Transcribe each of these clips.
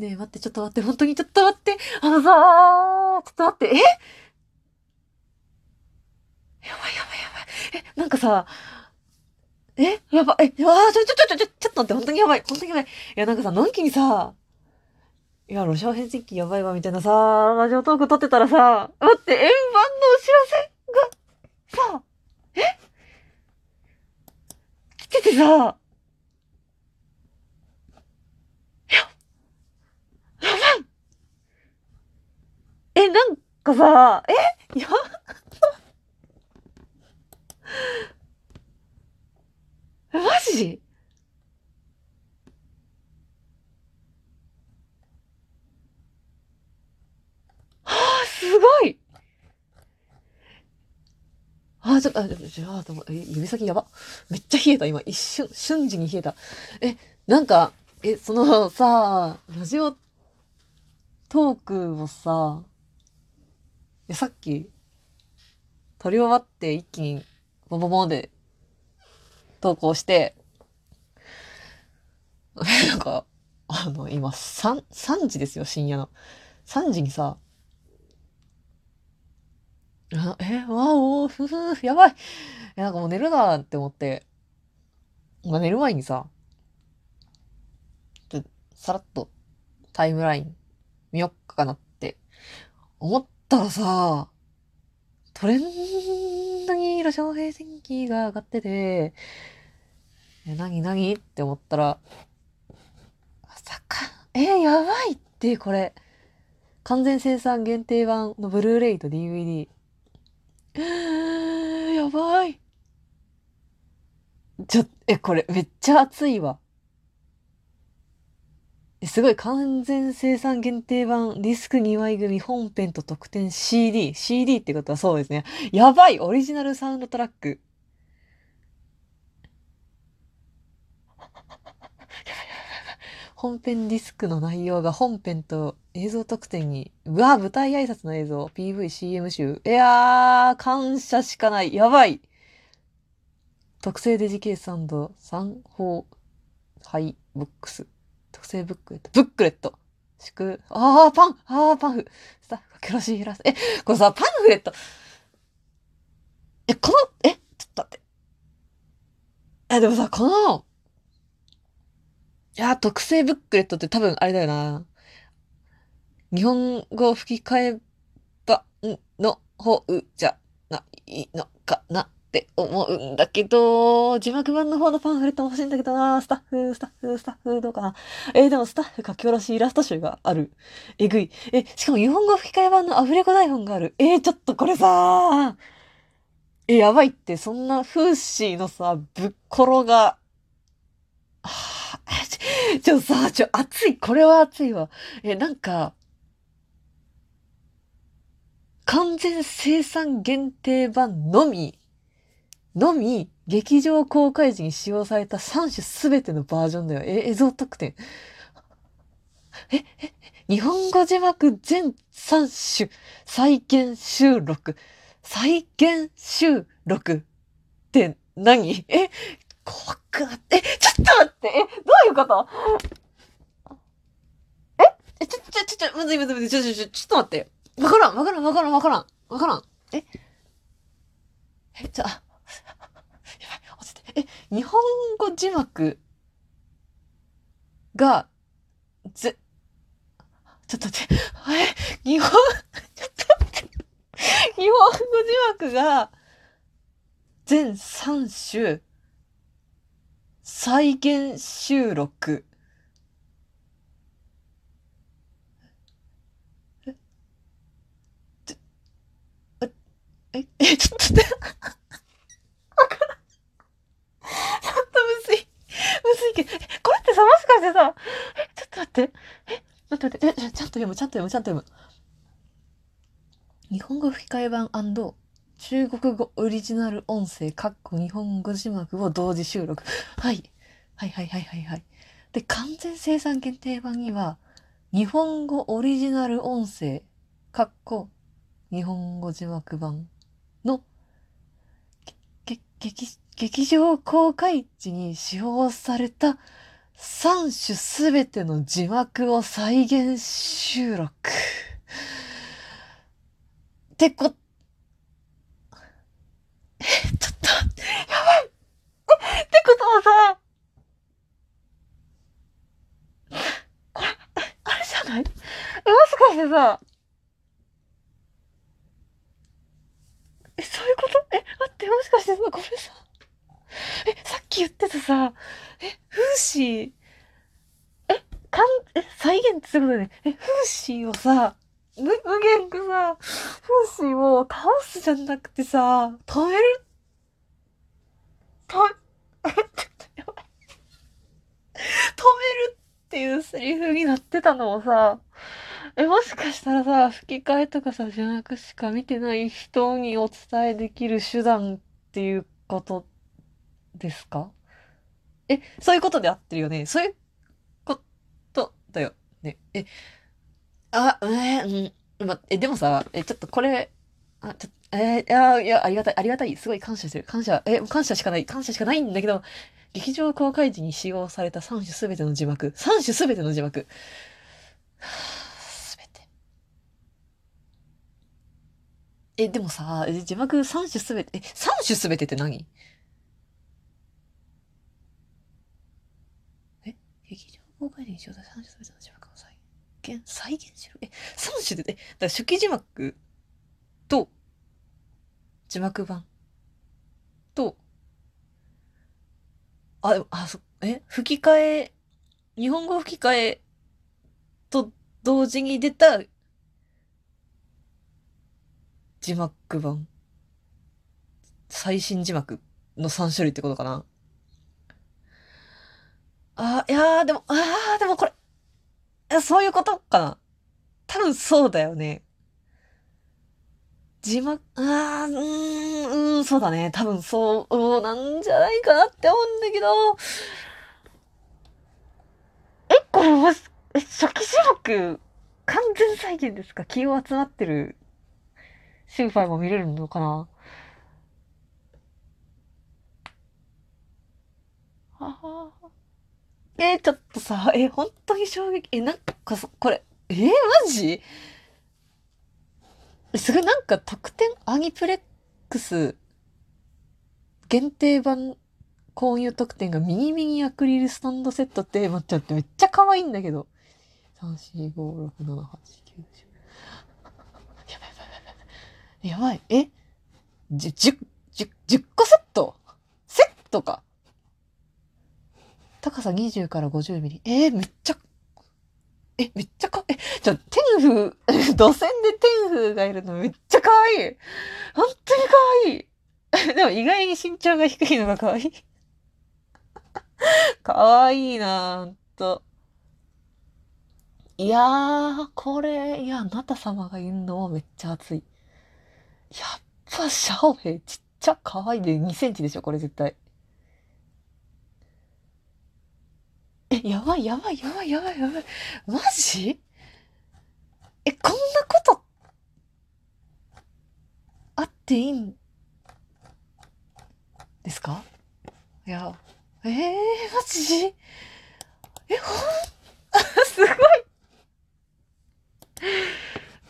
ねえ、待って、ちょっと待って、本当にちょっと待って。あのさー、ちょっと待って、え？やばいやばいやばい。え、なんかさ、え？やばい、え、わー、ちょ、ちょ、ちょ、ちょ、ちょっと待って、本当にやばい、本当にやばい。いや、なんかさ、のんきにさ、いや、ロシア編成機やばいわ、みたいなさ、ラジオトーク撮ってたらさ、待って、円盤のお知らせが、さ、え？来ててさ、や、やばいえ、なんかさ、え？や、えマジ？は あ、すごいあ、ちょっと、あ、じゃあ、でも、え、指先やば。めっちゃ冷えた、今。一瞬、瞬時に冷えた。え、なんか、え、そのさ、ラジオトークをさ、え、さっき、撮り終わって一気に、ボボボで投稿して、なんか、あの、今、3、3時ですよ、深夜の。3時にさ、え、わお、ふふ、やばい。え、なんかもう寝るなって思って、まあ、寝る前にさ、さらっとタイムライン見よっかなって思ったらさ、トレンドにロシア平戦記が上がってて、え、なになにって思ったら、まさか、えやばいって、これ。完全生産限定版のブルーレイと DVD。えー、やばい。ちょ、え、これめっちゃ熱いわ。すごい完全生産限定版ディスク2枚組本編と特典 CD。CD ってことはそうですね。やばいオリジナルサウンドトラック。本編ディスクの内容が本編と映像特典に、うわ舞台挨拶の映像、PV、CM 集。いやー、感謝しかない。やばい特製デジケース三方ハイボックス。特製ブックレット。ブックレット。祝、あー、パンあー、パンフスタッフがキョロシーラス。え、これさ、パンフレット。え、この、え、ちょっと待って。え、でもさ、この、いや、特製ブックレットって多分あれだよな。日本語吹き替え版の方じゃないのかなって思うんだけど、字幕版の方のパンフレットも欲しいんだけどな。スタッフ、スタッフ、スタッフ、どうかな。えーでもスタッフ書き下ろしイラスト集がある。えぐい。え、しかも日本語吹き替え版のアフレコ台本がある。えーちょっとこれさえ、やばいって、そんなフーシーのさ、ぶっころが、はあ、ちちょ、さ、ちょ、熱い。これは熱いわ。え、なんか、完全生産限定版のみ、のみ、劇場公開時に使用された3種すべてのバージョンだよ。え、映像特典。え、え、日本語字幕全3種再現収録。再現収録って何？え、怖くなって、え、ちょっと待って、え、どういうこと？ええ、ちょ、ちょ、ちょ、ちょ、むずいむずいむずい、ちょ、ちょ、ちょ、ちょっと待って。わからん、わからん、わからん、わからん、わからん。え？え、ちょ、あ、日本語字幕が、ぜ、ちょっと待って、え、日本、ちょっと待って。日本語字幕が、全3種、再現収録。ええ、え、え、ちょっと待って。わからん。ちょっとむずい。むずいけど、これってさ、もしかしてさ、え、ちょっと待って。え、待って待って、え、ちゃんと読む、ちゃんと読む、ちゃんと読む。日本語吹き替え版中国語オリジナル音声、かっこ日本語字幕を同時収録。はい。はいはいはいはいはい。で、完全生産限定版には、日本語オリジナル音声、かっこ日本語字幕版の、げ、げ、劇、劇場公開時に使用された3種すべての字幕を再現収録。ってこ、え、ちょっと、やばい！ってことはさ、これ、あれじゃない？え、もしかしてさ、え、そういうこと？え、待って、もしかしてさ、これさ、え、さっき言ってたさ、え、フーシー、え、かん、え、再現ってそういうことね。え、フーシーをさ、無、無限くさ、フーシーを倒すじゃなくてさ、止める、止、え、ちょっとやばい。止めるっていうセリフになってたのをさ、え、もしかしたらさ、吹き替えとかさ、字幕しか見てない人にお伝えできる手段っていうことですか？え、そういうことで合ってるよねそういうことだよね。え、あ、え、うん、ま、え、でもさ、え、ちょっとこれ、あ、ちょっと、えー、いや、いや、ありがたい、ありがたい。すごい感謝してる。感謝、え、感謝しかない、感謝しかないんだけど、劇場公開時に使用された3種すべての字幕。3種すべての字幕。すべて。え、でもさ、え字幕3種すべて、え、3種すべてって何？劇場公開時に使用された3種すべての字幕を再現、再現しろ？え、3種で、え、だから初期字幕と、字幕版と、あ、でも、あ、そ、え吹き替え、日本語吹き替えと同時に出た字幕版。最新字幕の3種類ってことかな。あ、いやー、でも、あー、でもこれ、そういうことかな。多分そうだよね。字幕、あー、うーん、うん、そうだね。多分そうなんじゃないかなって思うんだけど、え、これも、え、初期種目、完全再現ですか？気を集まってるシンファイも見れるのかな？ああ。えーちょっとさ、え、本当に衝撃、え、なんかそ、これ、えーマジ？すごいなんか特典アニプレックス限定版購入特典がミニミニアクリルスタンドセットって待っちゃってめっちゃ可愛いんだけど。3、4、5、6、7、8、9、10。やばいやばいやばいやばい。え ?10、10、10個セット？セットか。高さ20から50ミリ。えー、めっちゃ、え、めっちゃか、え、じゃ、天風、土線で天風がいるのめっちゃ可愛い。本当に可愛い。でも意外に身長が低いのが可愛い。可愛いなぁ、と。いやー、これ、いや、あなた様がいるのもめっちゃ熱い。やっぱ、シャオヘイちっちゃ可愛いで2センチでしょ、これ絶対。やばいやばいやばいやばいやばい。マジ？え、こんなこと、あっていいんですか？いや、えー、マジ？え、ほん、すごい。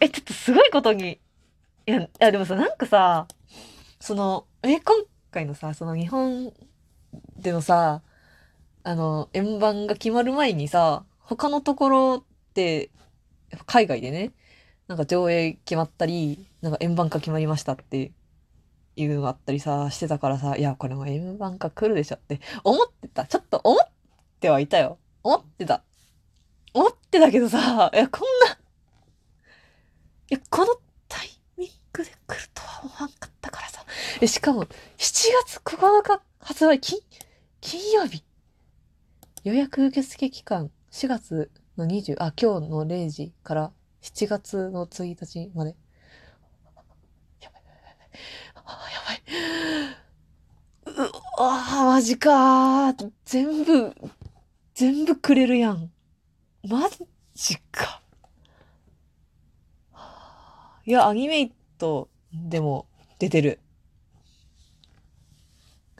え、ちょっとすごいことに、いや、いやでもさ、なんかさ、その、え、今回のさ、その日本でのさ、あの、円盤が決まる前にさ、他のところって、海外でね、なんか上映決まったり、なんか円盤化決まりましたっていうのがあったりさ、してたからさ、いや、これも円盤化来るでしょって思ってた。ちょっと思ってはいたよ。思ってた。思ってたけどさ、いや、こんな、いや、このタイミングで来るとは思わんかったからさ。え、しかも、7月9日発売、金、金曜日。予約受付期間4月の20、あ、今日の0時から7月の1日まで。やばい、あやばい。う、あ、マジか。全部、全部くれるやん。マジか。いや、アニメイトでも出てる。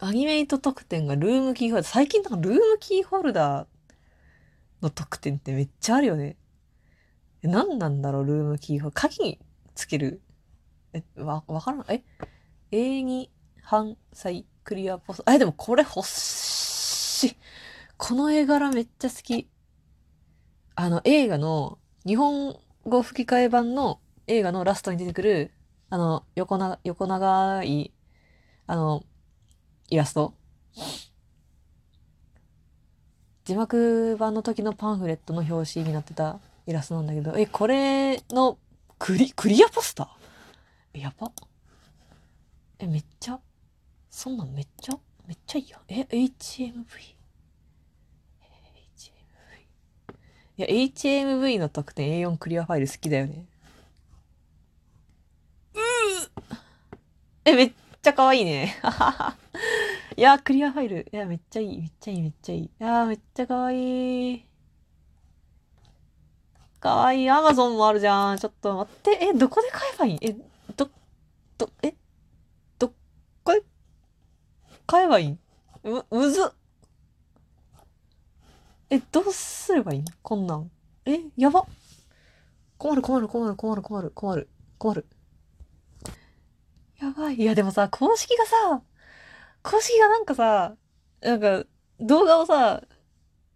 アニメイト特典がルームキーホルダー。最近なんかルームキーホルダーの特典ってめっちゃあるよね。何なんだろう、ルームキーホルダー。鍵につける。え、わ、わからん。え ?A2 反対クリアポスト。え、でもこれ欲しい。この絵柄めっちゃ好き。あの、映画の、日本語吹き替え版の映画のラストに出てくる、あの、横な、横長い、あの、イラスト。字幕版の時のパンフレットの表紙になってたイラストなんだけど、え、これのクリ、クリアポスター？え、やば。え、めっちゃ、そんなんめっちゃ、めっちゃいいやん。え、HMV。いや、HMV の特典 A4 クリアファイル好きだよね。うえ、めっちゃ可愛いね。いや、クリアファイル。いや、めっちゃいい。めっちゃいい。めっちゃいい。いや、めっちゃ可愛い。可愛い。アマゾンもあるじゃん。ちょっと待って。え、どこで買えばいい？え、ど、ど、え、どこで？買えばいい？む、むずっ。え、どうすればいい？こんなん。え、やば。困る困る困る困る困る困る困る。やばい。いや、でもさ、公式がさ、公式がなんかさ、なんか、動画をさ、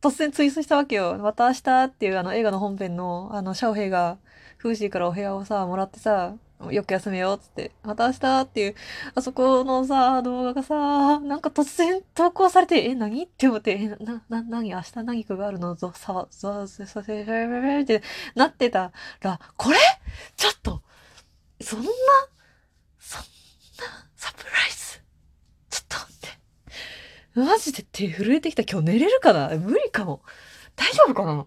突然ツイートしたわけよ。また明日っていうあの映画の本編の、あの、シャオヘイが、フーシーからお部屋をさ、もらってさ、よく休めよっ、つって。また明日っていう、あそこのさ、動画がさ、なんか突然投稿されて、え、何？って思って、え、な、な、何？明日何かがあるのぞ、さわ、ぞ、させ、ってなってたら、これ？ちょっと、そんな、そんな、サプライズ？マジで手震えてきた。今日寝れるかな？無理かも。大丈夫かな？